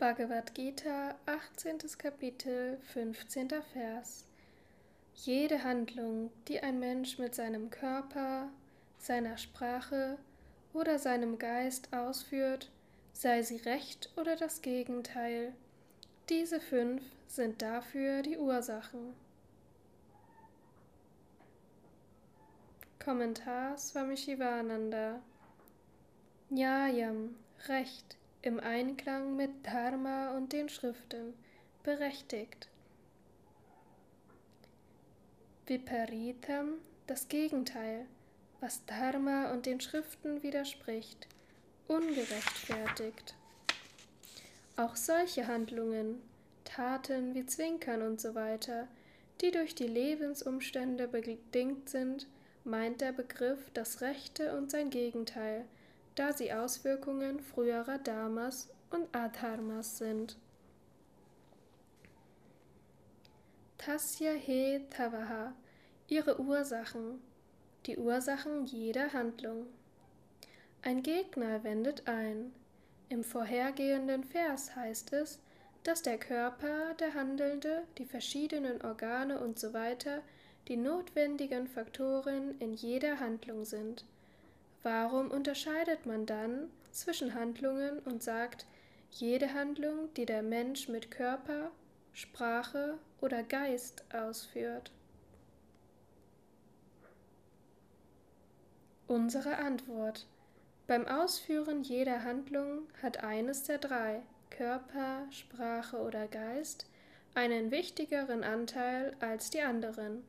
Bhagavad Gita, 18. Kapitel, 15. Vers. Jede Handlung, die ein Mensch mit seinem Körper, seiner Sprache oder seinem Geist ausführt, sei sie recht oder das Gegenteil, diese fünf sind dafür die Ursachen. Kommentar Swami Shivananda Nyayam, Recht, im Einklang mit Dharma und den Schriften, berechtigt. Viparitam, das Gegenteil, was Dharma und den Schriften widerspricht, ungerechtfertigt. Auch solche Handlungen, Taten wie Zwinkern und so weiter, die durch die Lebensumstände bedingt sind, meint der Begriff das Rechte und sein Gegenteil, da sie Auswirkungen früherer Dharmas und Adharmas sind. Tasya he tavaha, ihre Ursachen, die Ursachen jeder Handlung. Ein Gegner wendet ein. Im vorhergehenden Vers heißt es, dass der Körper, der Handelnde, die verschiedenen Organe usw. So die notwendigen Faktoren in jeder Handlung sind. Warum unterscheidet man dann zwischen Handlungen und sagt, jede Handlung, die der Mensch mit Körper, Sprache oder Geist ausführt? Unsere Antwort. Beim Ausführen jeder Handlung hat eines der drei, Körper, Sprache oder Geist, einen wichtigeren Anteil als die anderen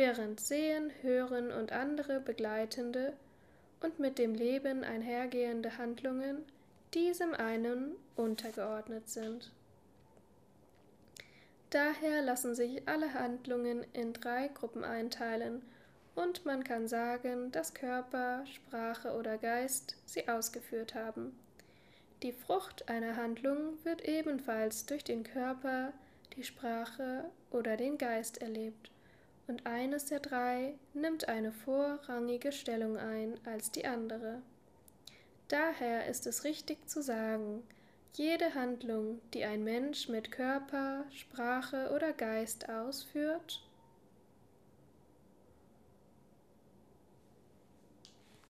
während Sehen, Hören und andere begleitende und mit dem Leben einhergehende Handlungen diesem einen untergeordnet sind. Daher lassen sich alle Handlungen in drei Gruppen einteilen und man kann sagen, dass Körper, Sprache oder Geist sie ausgeführt haben. Die Frucht einer Handlung wird ebenfalls durch den Körper, die Sprache oder den Geist erlebt und eines der drei nimmt eine vorrangige Stellung ein als die andere. Daher ist es richtig zu sagen, jede Handlung, die ein Mensch mit Körper, Sprache oder Geist ausführt,